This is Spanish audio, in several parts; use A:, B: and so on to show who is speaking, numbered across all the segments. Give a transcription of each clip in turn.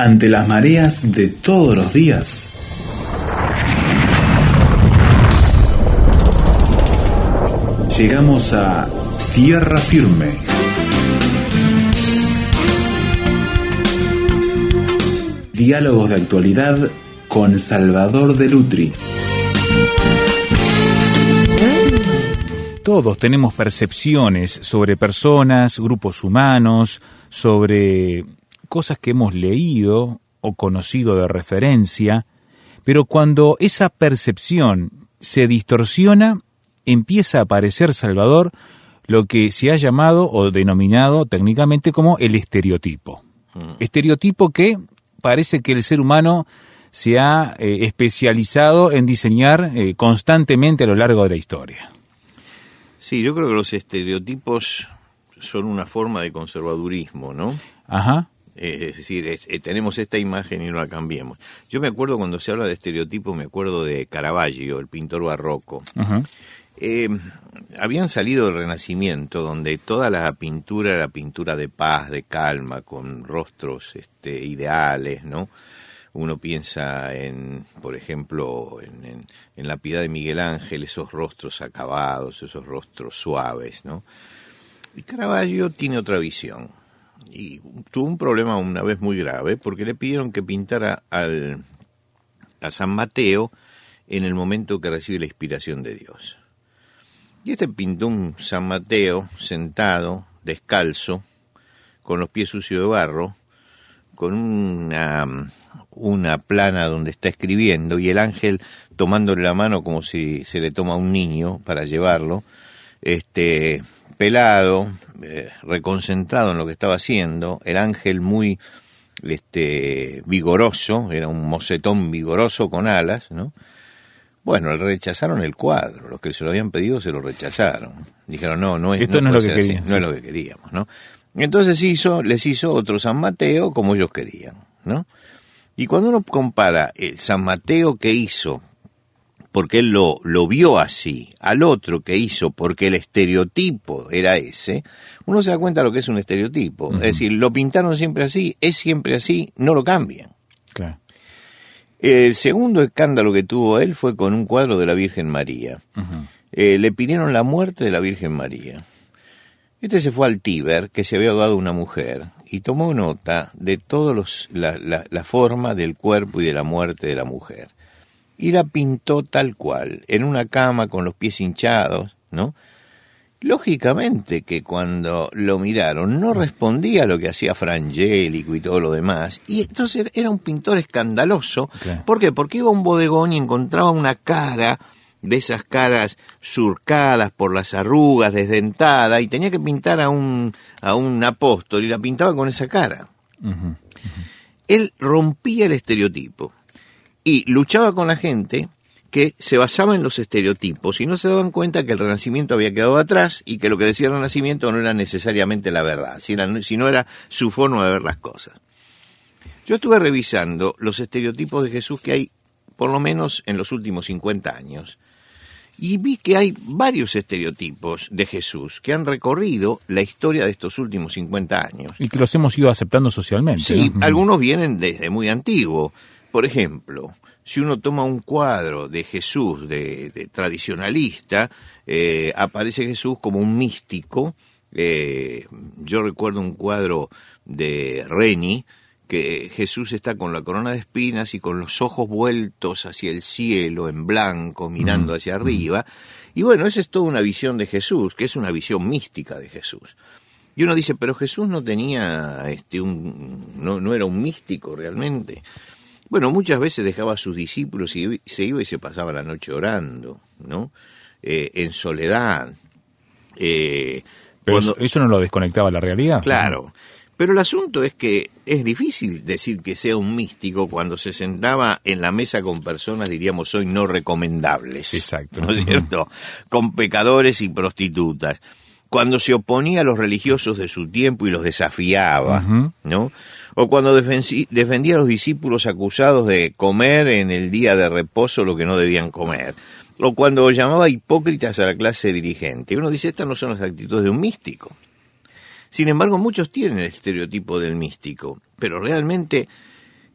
A: ante las mareas de todos los días. Llegamos a tierra firme. Diálogos de actualidad con Salvador de Lutri.
B: Todos tenemos percepciones sobre personas, grupos humanos, sobre cosas que hemos leído o conocido de referencia, pero cuando esa percepción se distorsiona, empieza a aparecer, Salvador, lo que se ha llamado o denominado técnicamente como el estereotipo. Mm. Estereotipo que parece que el ser humano se ha eh, especializado en diseñar eh, constantemente a lo largo de la historia.
C: Sí, yo creo que los estereotipos son una forma de conservadurismo, ¿no?
B: Ajá.
C: Eh, es decir, eh, tenemos esta imagen y no la cambiemos. Yo me acuerdo cuando se habla de estereotipos, me acuerdo de Caravaggio, el pintor barroco. Eh, habían salido del Renacimiento, donde toda la pintura era pintura de paz, de calma, con rostros este, ideales, ¿no? Uno piensa en, por ejemplo, en, en la piedad de Miguel Ángel, esos rostros acabados, esos rostros suaves, ¿no? Y Caravaggio tiene otra visión y tuvo un problema una vez muy grave porque le pidieron que pintara al, a San Mateo en el momento que recibe la inspiración de Dios. Y este pintó un San Mateo sentado, descalzo, con los pies sucios de barro, con una, una plana donde está escribiendo y el ángel tomándole la mano como si se le toma a un niño para llevarlo, este, pelado, eh, reconcentrado en lo que estaba haciendo, el ángel muy este, vigoroso, era un mocetón vigoroso con alas, ¿no? Bueno, rechazaron el cuadro, los que se lo habían pedido se lo rechazaron. Dijeron, no, no es,
B: Esto no, es lo que queríamos.
C: no es lo que queríamos, ¿no? Entonces hizo, les hizo otro San Mateo como ellos querían, ¿no? Y cuando uno compara el San Mateo que hizo porque él lo, lo vio así, al otro que hizo porque el estereotipo era ese, uno se da cuenta de lo que es un estereotipo. Es decir, lo pintaron siempre así, es siempre así, no lo cambian. El segundo escándalo que tuvo él fue con un cuadro de la Virgen María. Eh, le pidieron la muerte de la Virgen María. Este se fue al Tíber, que se había ahogado una mujer, y tomó nota de toda la, la forma del cuerpo y de la muerte de la mujer y la pintó tal cual, en una cama con los pies hinchados, ¿no? Lógicamente que cuando lo miraron no respondía a lo que hacía Frangélico y todo lo demás, y entonces era un pintor escandaloso. ¿Por qué? Porque iba a un bodegón y encontraba una cara de esas caras surcadas por las arrugas, desdentada, y tenía que pintar a un, a un apóstol y la pintaba con esa cara. Él rompía el estereotipo y luchaba con la gente que se basaba en los estereotipos y no se daban cuenta que el Renacimiento había quedado atrás y que lo que decía el Renacimiento no era necesariamente la verdad, sino era su forma de ver las cosas. Yo estuve revisando los estereotipos de Jesús que hay por lo menos en los últimos 50 años y vi que hay varios estereotipos de Jesús que han recorrido la historia de estos últimos 50 años.
B: Y que los hemos ido aceptando socialmente.
C: Sí, algunos vienen desde muy antiguo. Por ejemplo, si uno toma un cuadro de Jesús, de, tradicionalista, eh, aparece Jesús como un místico. Eh, yo recuerdo un cuadro de Reni, que Jesús está con la corona de espinas y con los ojos vueltos hacia el cielo, en blanco, mirando hacia arriba. Y bueno, esa es toda una visión de Jesús, que es una visión mística de Jesús. Y uno dice, pero Jesús no tenía, este, un, no, no era un místico realmente. Bueno, muchas veces dejaba a sus discípulos y se iba y se pasaba la noche orando, ¿no? Eh, en soledad.
B: Eh, Pero eso no lo desconectaba la realidad.
C: Claro. Pero el asunto es que es difícil decir que sea un místico cuando se sentaba en la mesa con personas, diríamos hoy, no recomendables.
B: Exacto.
C: ¿No es cierto? Con pecadores y prostitutas. Cuando se oponía a los religiosos de su tiempo y los desafiaba, ¿no? O cuando defendía a los discípulos acusados de comer en el día de reposo lo que no debían comer, o cuando llamaba hipócritas a la clase dirigente. Uno dice, estas no son las actitudes de un místico. Sin embargo, muchos tienen el estereotipo del místico, pero realmente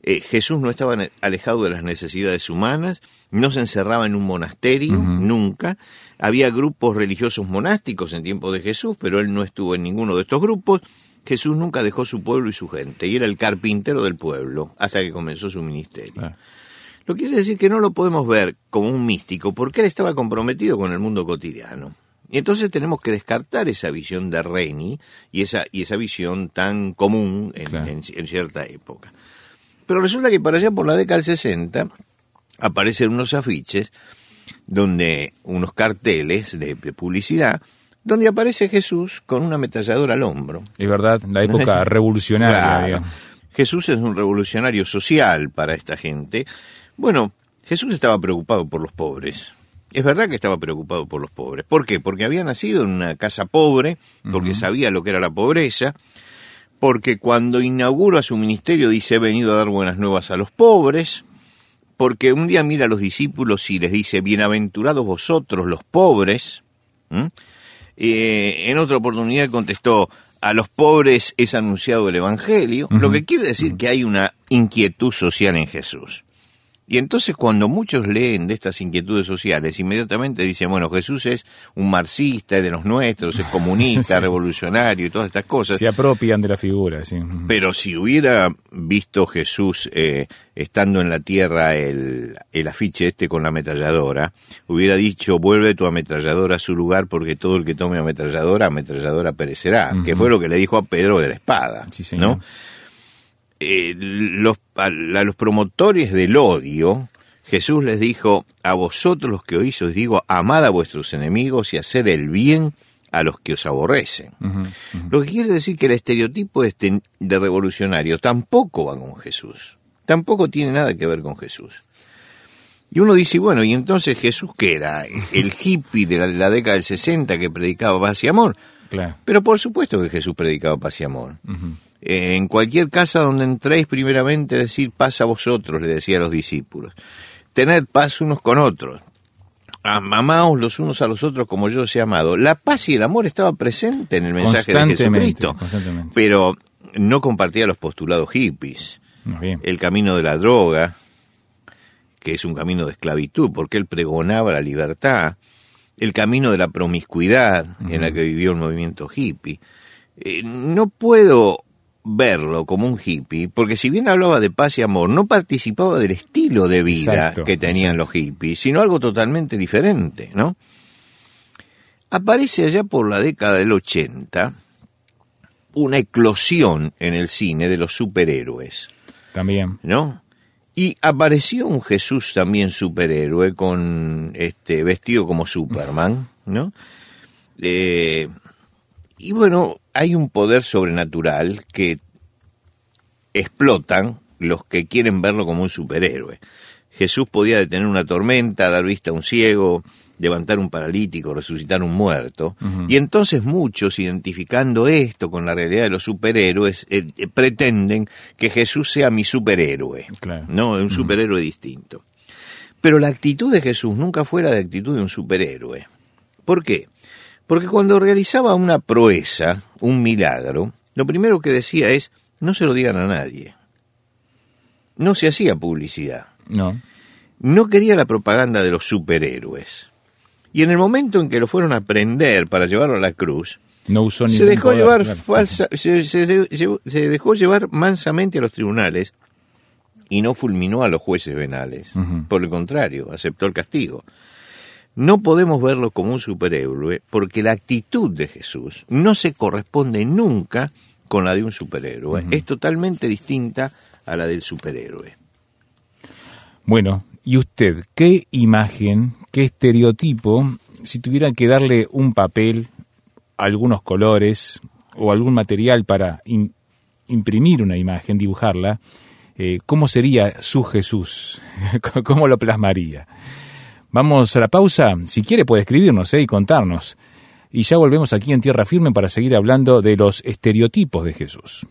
C: eh, Jesús no estaba alejado de las necesidades humanas, no se encerraba en un monasterio, nunca. Había grupos religiosos monásticos en tiempo de Jesús, pero él no estuvo en ninguno de estos grupos. Jesús nunca dejó su pueblo y su gente, y era el carpintero del pueblo hasta que comenzó su ministerio. Lo que quiere decir que no lo podemos ver como un místico, porque él estaba comprometido con el mundo cotidiano. Y entonces tenemos que descartar esa visión de Reni y esa, y esa visión tan común en, cierta época. Pero resulta que para allá por la década del 60 aparecen unos afiches donde unos carteles de, publicidad donde aparece Jesús con una ametralladora al hombro.
B: Es verdad, la época revolucionaria.
C: Jesús es un revolucionario social para esta gente. Bueno, Jesús estaba preocupado por los pobres. Es verdad que estaba preocupado por los pobres. ¿Por qué? Porque había nacido en una casa pobre, porque sabía lo que era la pobreza, porque cuando inaugura su ministerio dice he venido a dar buenas nuevas a los pobres, porque un día mira a los discípulos y les dice bienaventurados vosotros los pobres. Eh, en otra oportunidad contestó a los pobres es anunciado el Evangelio, lo que quiere decir que hay una inquietud social en Jesús. Y entonces cuando muchos leen de estas inquietudes sociales, inmediatamente dicen, bueno, Jesús es un marxista, es de los nuestros, es comunista, revolucionario y todas estas cosas.
B: Se apropian de la figura, sí.
C: Pero si hubiera visto Jesús eh, estando en la tierra el, el afiche este con la ametralladora, hubiera dicho, vuelve tu ametralladora a su lugar porque todo el que tome ametralladora, ametralladora perecerá, que fue lo que le dijo a Pedro de la espada, sí, ¿no? Eh, los, a, los promotores del odio, Jesús les dijo, a vosotros los que oís os digo, amad a vuestros enemigos y haced el bien a los que os aborrecen. Lo que quiere decir que el estereotipo este de revolucionario tampoco va con Jesús, tampoco tiene nada que ver con Jesús. Y uno dice, bueno, ¿y entonces Jesús qué era? ¿El hippie de la, década del 60 que predicaba paz y amor? Pero por supuesto que Jesús predicaba paz y amor. Eh, en cualquier casa donde entréis, primeramente decir paz a vosotros, le decía a los discípulos. Tened paz unos con otros. Amaos los unos a los otros como yo os he amado. La paz y el amor estaba presente en el mensaje de Jesucristo, pero no compartía los postulados hippies. El camino de la droga, que es un camino de esclavitud, porque él pregonaba la libertad. El camino de la promiscuidad, en la que vivió el movimiento hippie. Eh, no puedo verlo como un hippie, porque si bien hablaba de paz y amor, no participaba del estilo de vida que tenían los hippies, sino algo totalmente diferente, ¿no? Aparece allá por la década del 80 una eclosión en el cine de los superhéroes.
B: También.
C: ¿No? Y apareció un Jesús también superhéroe con este vestido como Superman, ¿no? Eh, y bueno, hay un poder sobrenatural que explotan los que quieren verlo como un superhéroe. Jesús podía detener una tormenta, dar vista a un ciego, levantar un paralítico, resucitar un muerto. Y entonces muchos, identificando esto con la realidad de los superhéroes, eh, eh, pretenden que Jesús sea mi superhéroe, no un superhéroe distinto. Pero la actitud de Jesús nunca fue la de actitud de un superhéroe. ¿Por qué? Porque cuando realizaba una proeza, un milagro, lo primero que decía es, no se lo digan a nadie. No se hacía publicidad.
B: No.
C: No quería la propaganda de los superhéroes. Y en el momento en que lo fueron a prender para llevarlo a la cruz,
B: no usó
C: se dejó llevar falsa, se, dejó llevar mansamente a los tribunales y no fulminó a los jueces venales. Por el contrario, aceptó el castigo. No podemos verlo como un superhéroe porque la actitud de Jesús no se corresponde nunca con la de un superhéroe. Es totalmente distinta a la del superhéroe.
B: Bueno, ¿y usted qué imagen, qué estereotipo, si tuviera que darle un papel, algunos colores o algún material para imprimir una imagen, dibujarla, eh, ¿cómo sería su Jesús? ¿Cómo lo plasmaría? Vamos a la pausa. Si quiere puede escribirnos ¿eh? y contarnos. Y ya volvemos aquí en Tierra Firme para seguir hablando de los estereotipos de Jesús.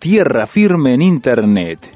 B: Tierra Firme en Internet.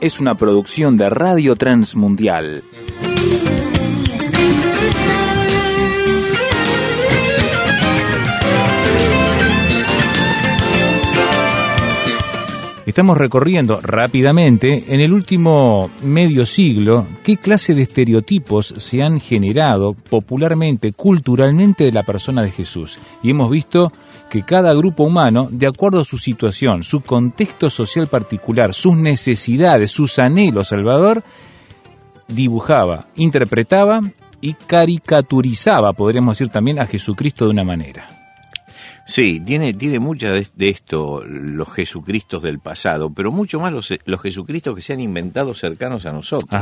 B: es una producción de Radio Transmundial. Estamos recorriendo rápidamente en el último medio siglo qué clase de estereotipos se han generado popularmente, culturalmente de la persona de Jesús. Y hemos visto que cada grupo humano, de acuerdo a su situación, su contexto social particular, sus necesidades, sus anhelos, Salvador, dibujaba, interpretaba y caricaturizaba, podríamos decir también, a Jesucristo de una manera.
C: Sí, tiene, tiene mucha de, esto los Jesucristos del pasado, pero mucho más los, los Jesucristos que se han inventado cercanos a nosotros.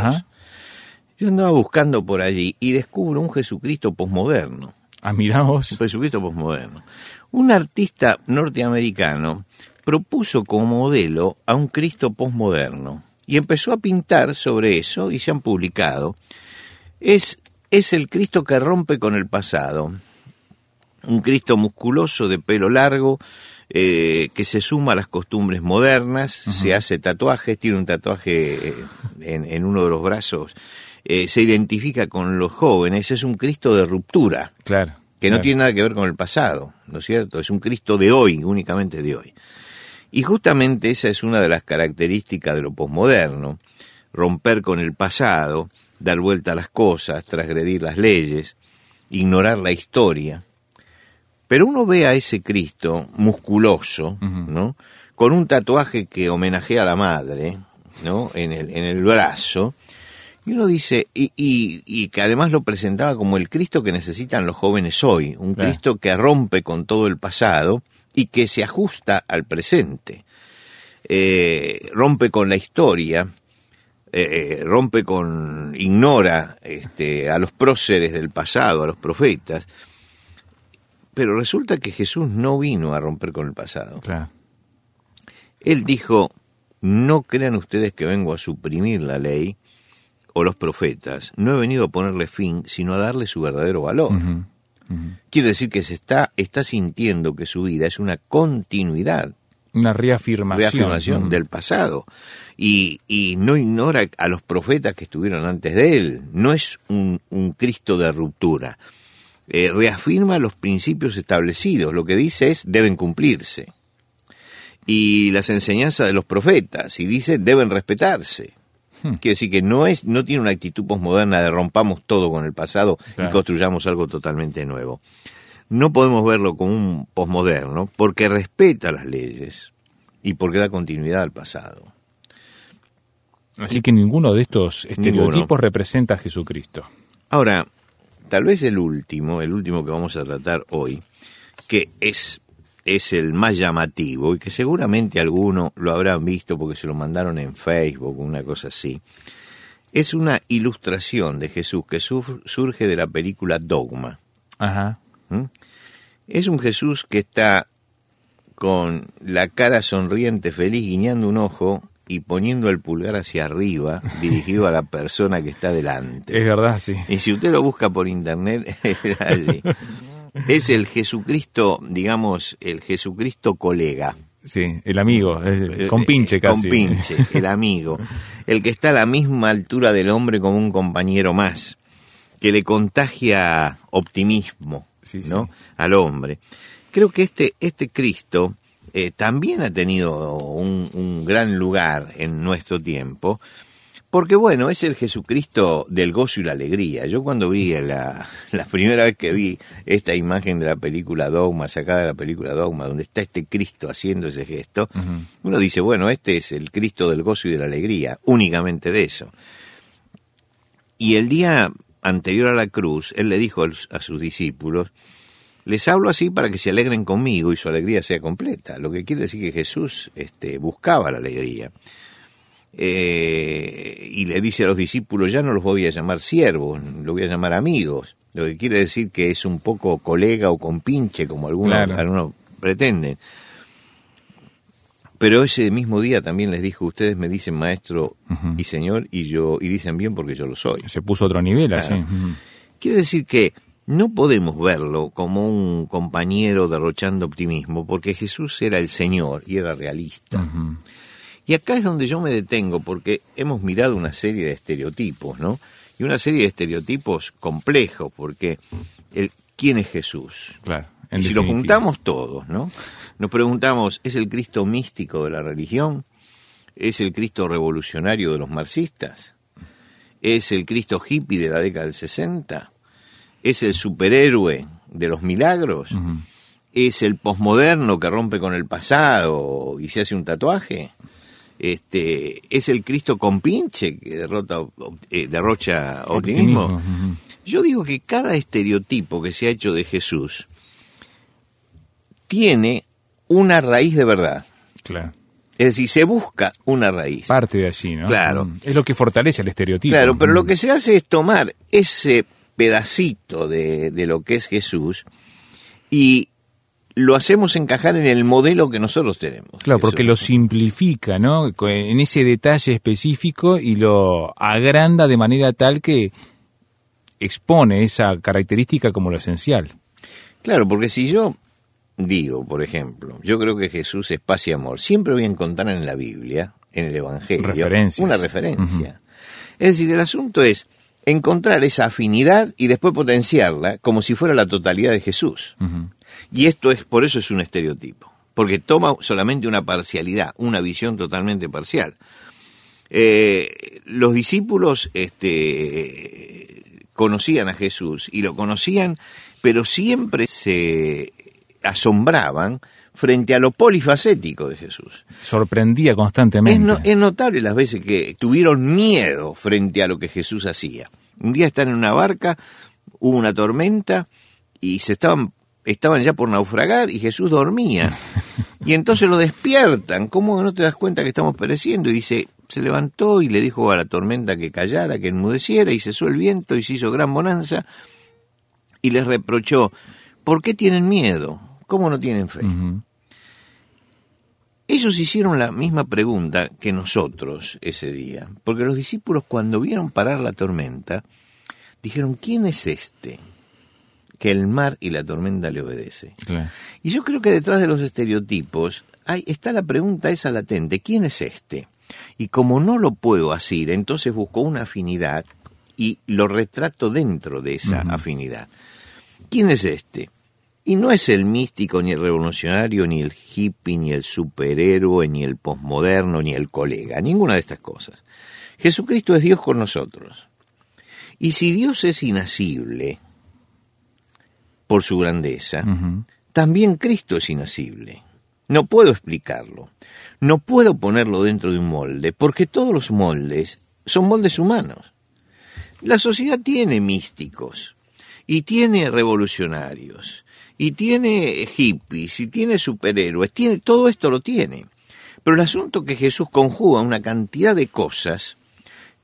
C: Yo andaba buscando por allí y descubro un Jesucristo posmoderno.
B: Ah, miramos.
C: Un Jesucristo posmoderno. Un artista norteamericano propuso como modelo a un Cristo posmoderno y empezó a pintar sobre eso y se han publicado. Es, es el Cristo que rompe con el pasado. Un Cristo musculoso de pelo largo eh, que se suma a las costumbres modernas, se hace tatuajes, tiene un tatuaje eh, en, uno de los brazos, eh, se identifica con los jóvenes, es un Cristo de ruptura.
B: Claro
C: que no tiene nada que ver con el pasado, ¿no es cierto? Es un Cristo de hoy, únicamente de hoy. Y justamente esa es una de las características de lo posmoderno, romper con el pasado, dar vuelta a las cosas, transgredir las leyes, ignorar la historia. Pero uno ve a ese Cristo musculoso, ¿no? Con un tatuaje que homenajea a la madre, ¿no? En el, en el brazo, y uno dice, y, y, que además lo presentaba como el Cristo que necesitan los jóvenes hoy, un Cristo que rompe con todo el pasado y que se ajusta al presente, eh, rompe con la historia, eh, eh, rompe con, ignora este, a los próceres del pasado, a los profetas, pero resulta que Jesús no vino a romper con el pasado. Él dijo, no crean ustedes que vengo a suprimir la ley, o los profetas, no he venido a ponerle fin, sino a darle su verdadero valor. Quiere decir que se está, está sintiendo que su vida es una continuidad.
B: Una reafirmación,
C: reafirmación del pasado. Y, y, no ignora a los profetas que estuvieron antes de él. No es un, un Cristo de ruptura. Eh, reafirma los principios establecidos. Lo que dice es deben cumplirse. Y las enseñanzas de los profetas. Y dice deben respetarse. Hmm. Quiere decir que no es, no tiene una actitud posmoderna de rompamos todo con el pasado y construyamos algo totalmente nuevo. No podemos verlo como un posmoderno porque respeta las leyes y porque da continuidad al pasado.
B: Así que ninguno de estos estereotipos representa a Jesucristo.
C: Ahora, tal vez el último, el último que vamos a tratar hoy, que es es el más llamativo y que seguramente alguno lo habrán visto porque se lo mandaron en Facebook o una cosa así. Es una ilustración de Jesús que surge de la película Dogma.
B: Ajá.
C: ¿Mm? Es un Jesús que está con la cara sonriente, feliz, guiñando un ojo y poniendo el pulgar hacia arriba, dirigido a la persona que está delante.
B: Es verdad, sí.
C: Y si usted lo busca por internet, allí. es el Jesucristo, digamos, el Jesucristo colega.
B: Sí, el amigo, el compinche casi.
C: Compinche, el amigo. El que está a la misma altura del hombre como un compañero más, que le contagia optimismo, ¿no? Al hombre. Creo que este, este Cristo eh, también ha tenido un gran lugar en nuestro tiempo, porque bueno, es el Jesucristo del gozo y la alegría. Yo cuando vi la, la primera vez que vi esta imagen de la película Dogma, sacada de la película Dogma, donde está este Cristo haciendo ese gesto, uno dice, bueno, este es el Cristo del gozo y de la alegría, únicamente de eso. Y el día anterior a la cruz, él le dijo a sus discípulos, les hablo así para que se alegren conmigo y su alegría sea completa. Lo que quiere decir que Jesús este, buscaba la alegría. Eh, y le dice a los discípulos, ya no los voy a llamar siervos, los voy a llamar amigos, lo que quiere decir que es un poco colega o compinche, como algunos,
B: Claro.
C: algunos pretenden. Pero ese mismo día también les dijo, ustedes me dicen maestro y señor, y yo y dicen bien porque yo lo soy.
B: Se puso a otro nivel así.
C: Quiere decir que no podemos verlo como un compañero derrochando optimismo, porque Jesús era el Señor y era realista. Y acá es donde yo me detengo, porque hemos mirado una serie de estereotipos, ¿no? Y una serie de estereotipos complejos, porque el, ¿quién es Jesús?
B: Claro.
C: Y
B: en
C: si lo juntamos todos, ¿no? Nos preguntamos, ¿es el Cristo místico de la religión? ¿Es el Cristo revolucionario de los marxistas? ¿Es el Cristo hippie de la década del 60? ¿Es el superhéroe de los milagros? ¿Es el posmoderno que rompe con el pasado y se hace un tatuaje? Este, ¿Es el Cristo compinche que derrota, eh, derrocha optimismo? Yo digo que cada estereotipo que se ha hecho de Jesús tiene una raíz de verdad.
B: Claro.
C: Es decir, se busca una raíz.
B: Parte de allí, ¿no?
C: Claro.
B: Mm. Es lo que fortalece el estereotipo.
C: Claro, pero
B: Mm.
C: lo que se hace es tomar ese pedacito de, de lo que es Jesús y lo hacemos encajar en el modelo que nosotros tenemos.
B: Claro, porque lo simplifica, ¿no? En ese detalle específico y lo agranda de manera tal que expone esa característica como lo esencial.
C: Claro, porque si yo digo, por ejemplo, yo creo que Jesús es paz y amor, siempre voy a encontrar en la Biblia, en el Evangelio,
B: Referencias.
C: una referencia. Es decir, el asunto es encontrar esa afinidad y después potenciarla como si fuera la totalidad de Jesús. Y esto es, por eso es un estereotipo, porque toma solamente una parcialidad, una visión totalmente parcial. Eh, los discípulos este, conocían a Jesús y lo conocían, pero siempre se asombraban frente a lo polifacético de Jesús.
B: Sorprendía constantemente.
C: Es, no- es notable las veces que tuvieron miedo frente a lo que Jesús hacía. Un día están en una barca, hubo una tormenta y se estaban, estaban ya por naufragar y Jesús dormía. Y entonces lo despiertan. ¿Cómo no te das cuenta que estamos pereciendo? Y dice, se levantó y le dijo a la tormenta que callara, que enmudeciera y cesó el viento y se hizo gran bonanza. Y les reprochó, ¿por qué tienen miedo? ¿Cómo no tienen fe? Ellos hicieron la misma pregunta que nosotros ese día, porque los discípulos cuando vieron parar la tormenta, dijeron, ¿quién es este que el mar y la tormenta le obedece?
B: Claro.
C: Y yo creo que detrás de los estereotipos hay, está la pregunta esa latente, ¿quién es este? Y como no lo puedo asir, entonces busco una afinidad y lo retrato dentro de esa afinidad. ¿Quién es este? Y no es el místico, ni el revolucionario, ni el hippie, ni el superhéroe, ni el posmoderno, ni el colega, ninguna de estas cosas. Jesucristo es Dios con nosotros. Y si Dios es inasible por su grandeza, también Cristo es inasible. No puedo explicarlo. No puedo ponerlo dentro de un molde, porque todos los moldes son moldes humanos. La sociedad tiene místicos, y tiene revolucionarios, y tiene hippies, y tiene superhéroes, tiene, todo esto lo tiene. Pero el asunto que Jesús conjuga una cantidad de cosas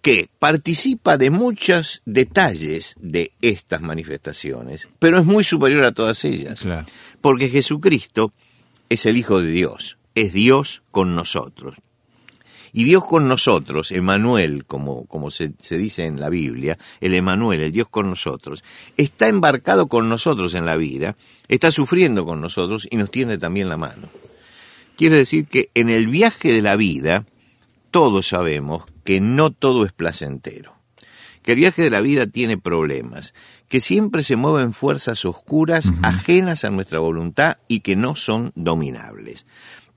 C: que participa de muchos detalles de estas manifestaciones, pero es muy superior a todas ellas.
B: Claro.
C: Porque Jesucristo es el Hijo de Dios, es Dios con nosotros. Y Dios con nosotros, Emanuel, como, como se, se dice en la Biblia, el Emanuel, el Dios con nosotros, está embarcado con nosotros en la vida, está sufriendo con nosotros y nos tiende también la mano. Quiere decir que en el viaje de la vida, todos sabemos que no todo es placentero, que el viaje de la vida tiene problemas, que siempre se mueven fuerzas oscuras ajenas a nuestra voluntad y que no son dominables,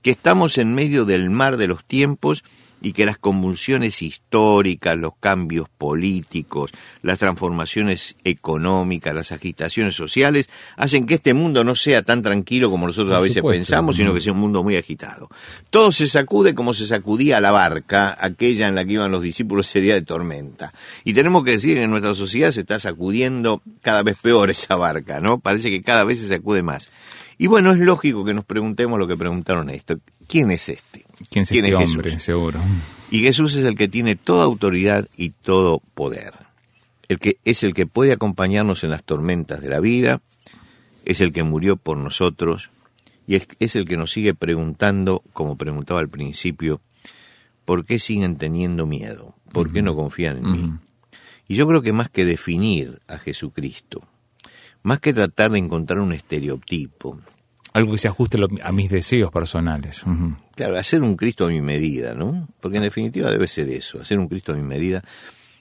C: que estamos en medio del mar de los tiempos y que las convulsiones históricas, los cambios políticos, las transformaciones económicas, las agitaciones sociales, hacen que este mundo no sea tan tranquilo como nosotros
B: Por
C: a veces
B: supuesto.
C: pensamos, sino que sea un mundo muy agitado. Todo se sacude como se sacudía la barca, aquella en la que iban los discípulos ese día de tormenta. Y tenemos que decir que en nuestra sociedad se está sacudiendo cada vez peor esa barca, ¿no? Parece que cada vez se sacude más. Y bueno, es lógico que nos preguntemos lo que preguntaron esto. ¿Quién es este?
B: ¿Quién es este hombre, seguro?
C: Y Jesús es el que tiene toda autoridad y todo poder. El que es el que puede acompañarnos en las tormentas de la vida, es el que murió por nosotros y es el que nos sigue preguntando, como preguntaba al principio, ¿por qué siguen teniendo miedo? ¿Por qué no confían en mí? Y yo creo que más que definir a Jesucristo, más que tratar de encontrar un estereotipo,
B: algo que se ajuste a mis deseos personales.
C: Claro, hacer un Cristo a mi medida, ¿no? Porque en definitiva debe ser eso, hacer un Cristo a mi medida.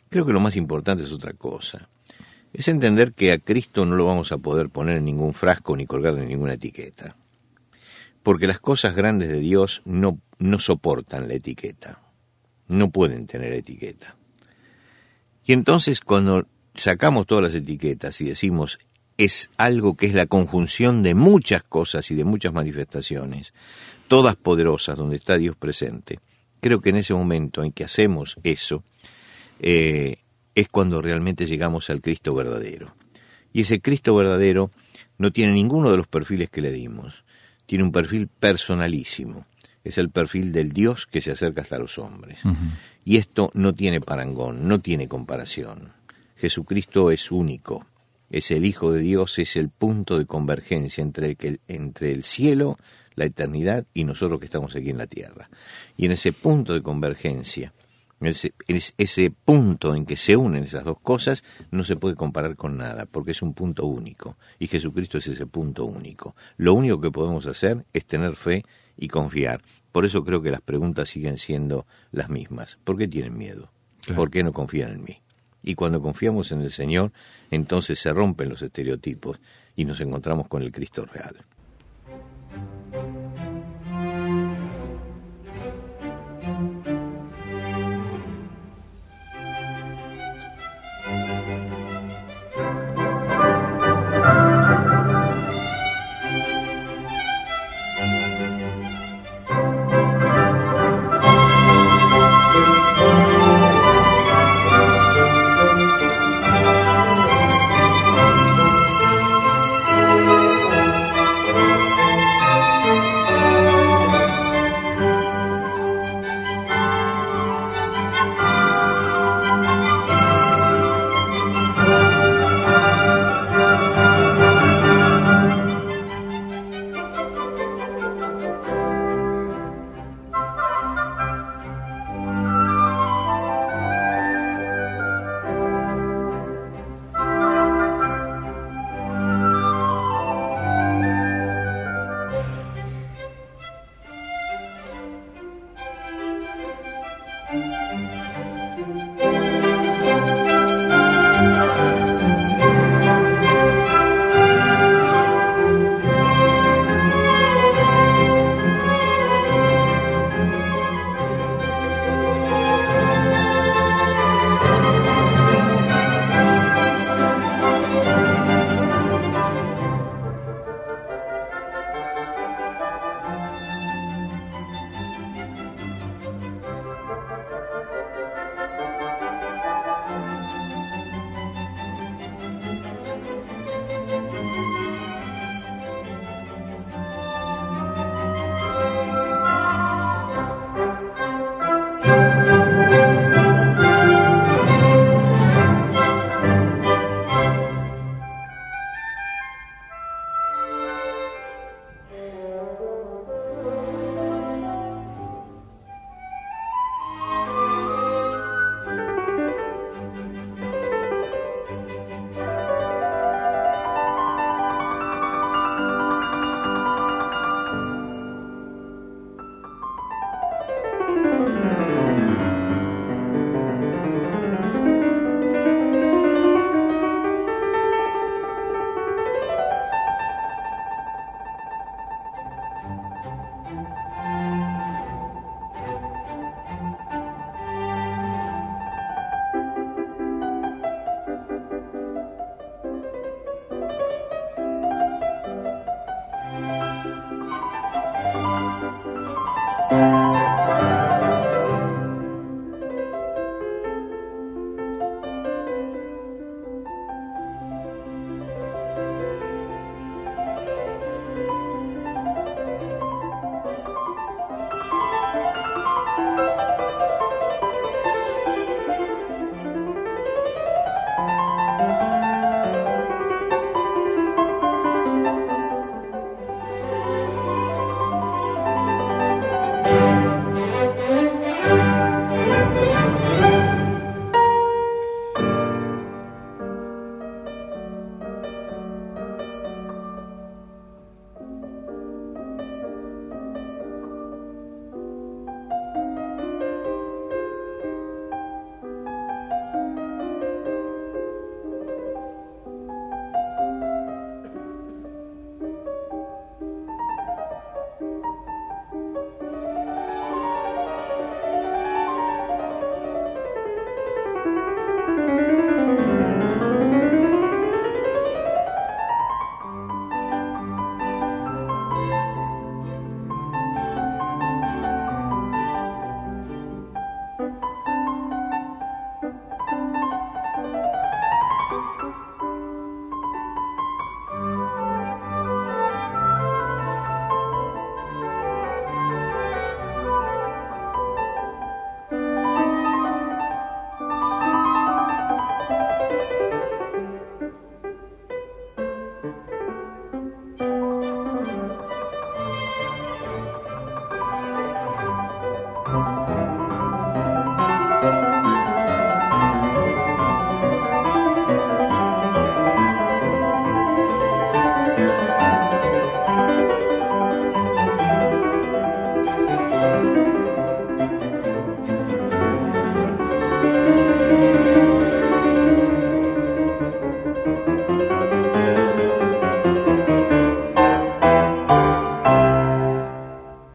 C: Creo que lo más importante es otra cosa. Es entender que a Cristo no lo vamos a poder poner en ningún frasco ni colgar en ninguna etiqueta. Porque las cosas grandes de Dios no, no soportan la etiqueta. No pueden tener etiqueta. Y entonces cuando sacamos todas las etiquetas y decimos es algo que es la conjunción de muchas cosas y de muchas manifestaciones, todas poderosas donde está Dios presente, creo que en ese momento en que hacemos eso, eh, es cuando realmente llegamos al Cristo verdadero. Y ese Cristo verdadero no tiene ninguno de los perfiles que le dimos, tiene un perfil personalísimo, es el perfil del Dios que se acerca hasta los hombres. Y esto no tiene parangón, no tiene comparación. Jesucristo es único, es el Hijo de Dios, es el punto de convergencia entre el, entre el cielo, la eternidad y nosotros que estamos aquí en la tierra. Y en ese punto de convergencia, ese, ese punto en que se unen esas dos cosas, no se puede comparar con nada, porque es un punto único. Y Jesucristo es ese punto único. Lo único que podemos hacer es tener fe y confiar. Por eso creo que las preguntas siguen siendo las mismas. ¿Por qué tienen miedo? ¿Por qué no confían en mí? Y cuando confiamos en el Señor, entonces se rompen los estereotipos y nos encontramos con el Cristo real.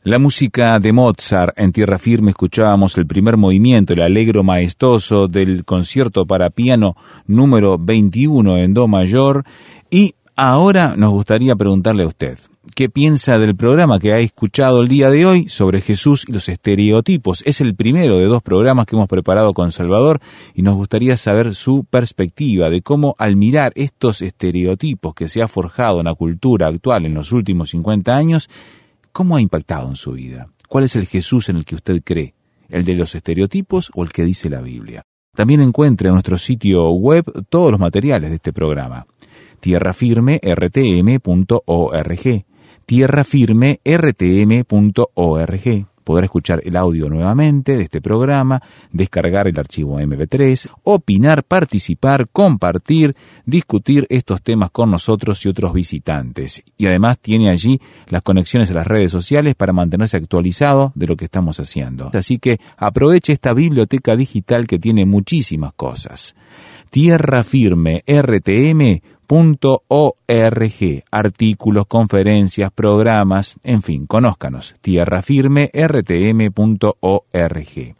B: La música de Mozart en tierra firme escuchábamos el primer movimiento, el alegro maestoso del concierto para piano número 21 en Do mayor y ahora nos gustaría preguntarle a usted, ¿qué piensa del programa que ha escuchado el día de hoy sobre Jesús y los estereotipos? Es el primero de dos programas que hemos preparado con Salvador y nos gustaría saber su perspectiva de cómo al mirar estos estereotipos que se ha forjado en la cultura actual en los últimos 50 años, ¿Cómo ha impactado en su vida? ¿Cuál es el Jesús en el que usted cree? ¿El de los estereotipos o el que dice la Biblia? También encuentre en nuestro sitio web todos los materiales de este programa. tierrafirmertm.org tierrafirmertm.org Podrá escuchar el audio nuevamente de este programa, descargar el archivo MP3, opinar, participar, compartir, discutir estos temas con nosotros y otros visitantes. Y además tiene allí las conexiones a las redes sociales para mantenerse actualizado de lo que estamos haciendo. Así que aproveche esta biblioteca digital que tiene muchísimas cosas. Tierra Firme RTM .org, artículos, conferencias, programas, en fin, conózcanos, tierrafirmertm.org.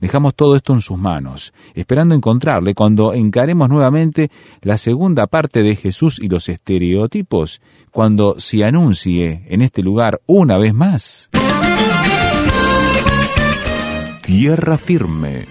B: Dejamos todo esto en sus manos, esperando encontrarle cuando encaremos nuevamente la segunda parte de Jesús y los estereotipos, cuando se anuncie en este lugar una vez más. Tierra firme